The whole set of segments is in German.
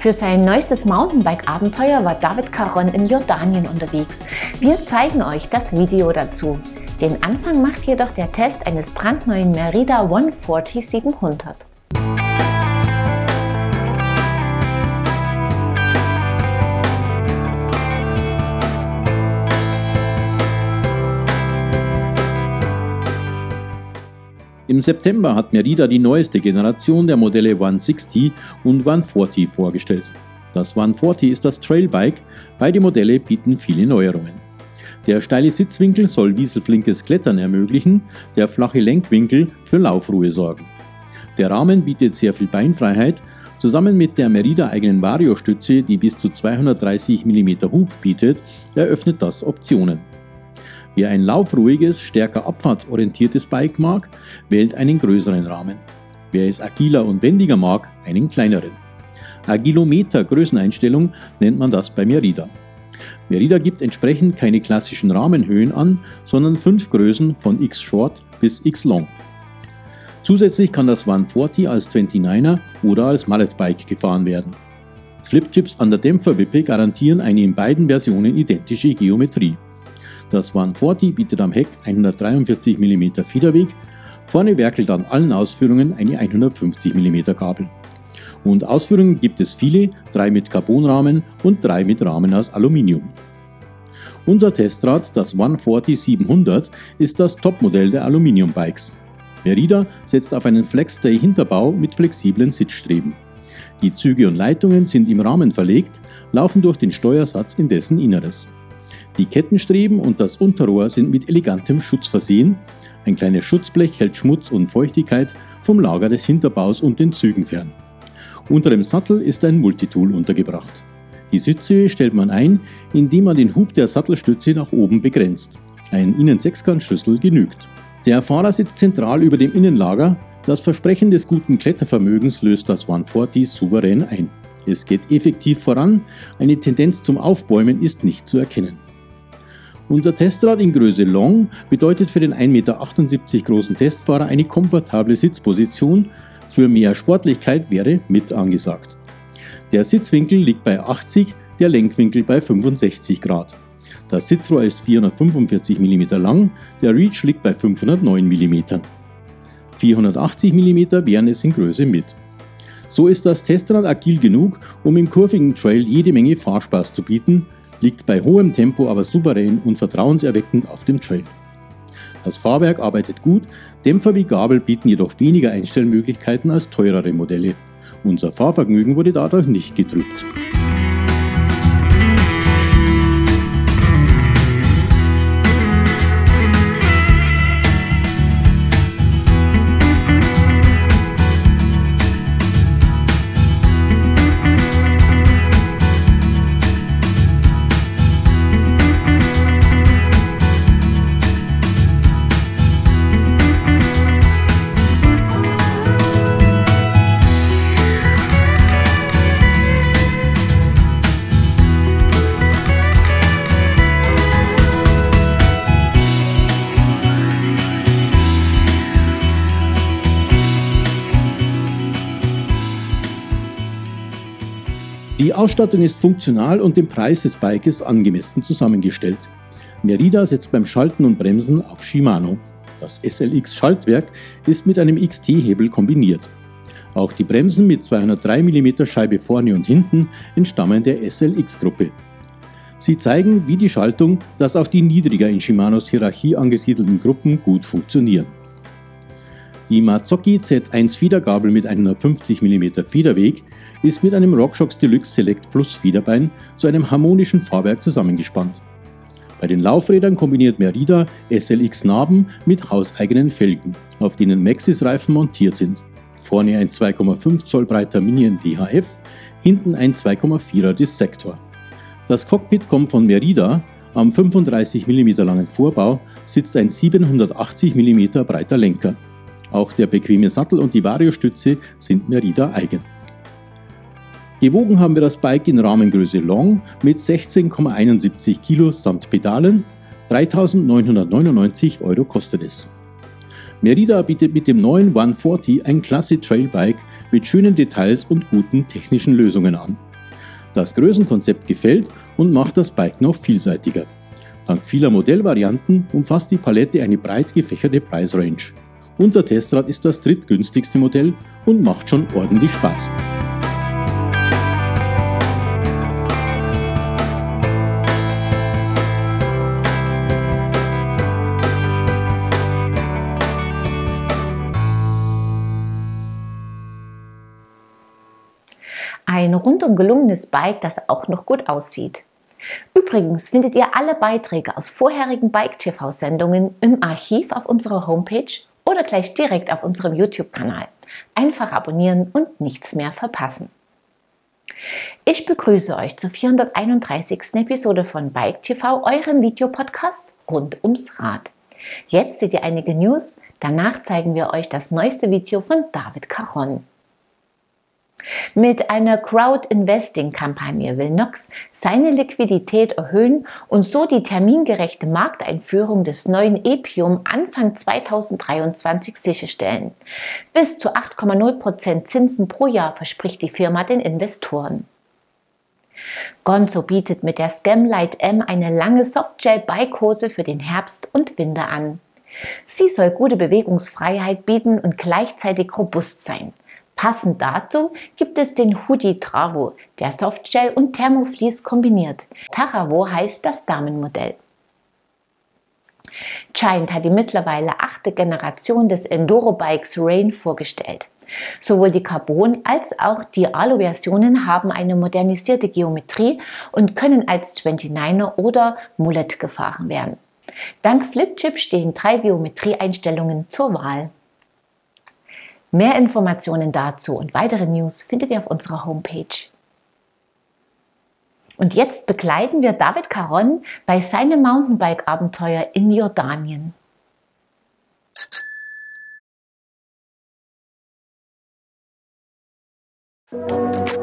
Für sein neuestes Mountainbike-Abenteuer war David Caron in Jordanien unterwegs. Wir zeigen euch das Video dazu. Den Anfang macht jedoch der Test eines brandneuen Merida 140 700. Im September hat Merida die neueste Generation der Modelle 160 und 140 vorgestellt. Das 140 ist das Trailbike, beide Modelle bieten viele Neuerungen. Der steile Sitzwinkel soll wieselflinkes Klettern ermöglichen, der flache Lenkwinkel für Laufruhe sorgen. Der Rahmen bietet sehr viel Beinfreiheit, zusammen mit der Merida eigenen Vario-Stütze, die bis zu 230 mm Hub bietet, eröffnet das Optionen. Wer ein laufruhiges, stärker abfahrtsorientiertes Bike mag, wählt einen größeren Rahmen. Wer es agiler und wendiger mag, einen kleineren. Agilometer Größeneinstellung nennt man das bei Merida. Merida gibt entsprechend keine klassischen Rahmenhöhen an, sondern fünf Größen von X Short bis X Long. Zusätzlich kann das 140 als 29er oder als Mallet Bike gefahren werden. Flipchips an der Dämpferwippe garantieren eine in beiden Versionen identische Geometrie. Das 140 bietet am Heck 143 mm Federweg, vorne werkelt an allen Ausführungen eine 150 mm Gabel. Und Ausführungen gibt es viele, drei mit Carbonrahmen und drei mit Rahmen aus Aluminium. Unser Testrad, das 140 700, ist das Topmodell der Aluminium-Bikes. Merida setzt auf einen Flexstay-Hinterbau mit flexiblen Sitzstreben. Die Züge und Leitungen sind im Rahmen verlegt, laufen durch den Steuersatz in dessen Inneres. Die Kettenstreben und das Unterrohr sind mit elegantem Schutz versehen. Ein kleines Schutzblech hält Schmutz und Feuchtigkeit vom Lager des Hinterbaus und den Zügen fern. Unter dem Sattel ist ein Multitool untergebracht. Die Sitzhöhe stellt man ein, indem man den Hub der Sattelstütze nach oben begrenzt. Ein Innensechskantschlüssel genügt. Der Fahrer sitzt zentral über dem Innenlager. Das Versprechen des guten Klettervermögens löst das 140 souverän ein. Es geht effektiv voran, eine Tendenz zum Aufbäumen ist nicht zu erkennen. Unser Testrad in Größe Long bedeutet für den 1,78 Meter großen Testfahrer eine komfortable Sitzposition. Für mehr Sportlichkeit wäre mit angesagt. Der Sitzwinkel liegt bei 80, der Lenkwinkel bei 65 Grad. Das Sitzrohr ist 445 mm lang, der Reach liegt bei 509 mm. 480 mm wären es in Größe mit. So ist das Testrad agil genug, um im kurvigen Trail jede Menge Fahrspaß zu bieten, liegt bei hohem Tempo aber souverän und vertrauenserweckend auf dem Trail. Das Fahrwerk arbeitet gut, Dämpfer wie Gabel bieten jedoch weniger Einstellmöglichkeiten als teurere Modelle. Unser Fahrvergnügen wurde dadurch nicht getrübt. Die Ausstattung ist funktional und dem Preis des Bikes angemessen zusammengestellt. Merida setzt beim Schalten und Bremsen auf Shimano. Das SLX Schaltwerk ist mit einem XT-Hebel kombiniert. Auch die Bremsen mit 203 mm Scheibe vorne und hinten entstammen der SLX-Gruppe. Sie zeigen, wie die Schaltung, das auf die niedriger in Shimanos Hierarchie angesiedelten Gruppen gut funktionieren. Die Mazzocchi Z1 Fiedergabel mit 150 mm Federweg ist mit einem RockShox Deluxe Select Plus Fiederbein zu einem harmonischen Fahrwerk zusammengespannt. Bei den Laufrädern kombiniert Merida SLX Narben mit hauseigenen Felgen, auf denen Maxis-Reifen montiert sind. Vorne ein 2,5 Zoll breiter Minion DHF, hinten ein 2,4er Dissector. Das Cockpit kommt von Merida, am 35 mm langen Vorbau sitzt ein 780 mm breiter Lenker. Auch der bequeme Sattel und die Variostütze sind Merida eigen. Gewogen haben wir das Bike in Rahmengröße Long mit 16,71 Kilo samt Pedalen. 3.999 Euro kostet es. Merida bietet mit dem neuen 140 ein klasse Trailbike mit schönen Details und guten technischen Lösungen an. Das Größenkonzept gefällt und macht das Bike noch vielseitiger. Dank vieler Modellvarianten umfasst die Palette eine breit gefächerte Preisrange. Unser Testrad ist das drittgünstigste Modell und macht schon ordentlich Spaß. Ein rundum gelungenes Bike, das auch noch gut aussieht. Übrigens findet ihr alle Beiträge aus vorherigen Bike-TV-Sendungen im Archiv auf unserer Homepage oder gleich direkt auf unserem YouTube-Kanal. Einfach abonnieren und nichts mehr verpassen. Ich begrüße euch zur 431. Episode von Bike TV, eurem Videopodcast rund ums Rad. Jetzt seht ihr einige News, danach zeigen wir euch das neueste Video von David Caron. Mit einer Crowd-Investing-Kampagne will Nox seine Liquidität erhöhen und so die termingerechte Markteinführung des neuen Epium Anfang 2023 sicherstellen. Bis zu 8,0% Zinsen pro Jahr verspricht die Firma den Investoren. Gonzo bietet mit der Scamlight M eine lange Softgel-Bikehose für den Herbst und Winter an. Sie soll gute Bewegungsfreiheit bieten und gleichzeitig robust sein. Passend dazu gibt es den Hoodie Travo, der Softgel und Thermofleece kombiniert. Taravo heißt das Damenmodell. Giant hat die mittlerweile achte Generation des Enduro-Bikes Rain vorgestellt. Sowohl die Carbon- als auch die Alu-Versionen haben eine modernisierte Geometrie und können als 29er oder Mullet gefahren werden. Dank Flipchip stehen drei Geometrieeinstellungen zur Wahl. Mehr Informationen dazu und weitere News findet ihr auf unserer Homepage. Und jetzt begleiten wir David Caron bei seinem Mountainbike-Abenteuer in Jordanien. Musik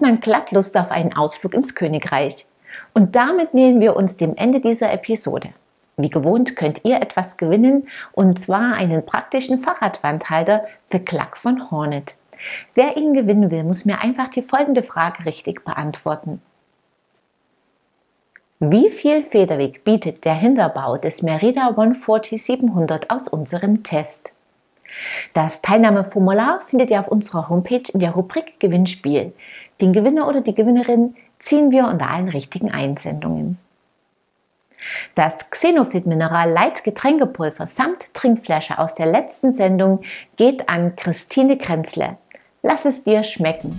hat man glatt Lust auf einen Ausflug ins Königreich. Und damit nähern wir uns dem Ende dieser Episode. Wie gewohnt könnt ihr etwas gewinnen und zwar einen praktischen Fahrradwandhalter The Cluck von Hornet. Wer ihn gewinnen will, muss mir einfach die folgende Frage richtig beantworten. Wie viel Federweg bietet der Hinterbau des Merida 140 700 aus unserem Test? Das Teilnahmeformular findet ihr auf unserer Homepage in der Rubrik Gewinnspiel. Den Gewinner oder die Gewinnerin ziehen wir unter allen richtigen Einsendungen. Das Xenofit Mineral Light Getränkepulver samt Trinkflasche aus der letzten Sendung geht an Christine Krenzle. Lass es dir schmecken.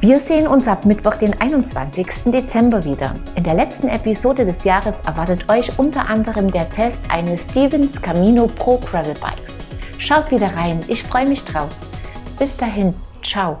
Wir sehen uns ab Mittwoch, den 21. Dezember wieder. In der letzten Episode des Jahres erwartet euch unter anderem der Test eines Stevens Camino Pro Gravel Bikes. Schaut wieder rein, ich freue mich drauf. Bis dahin, ciao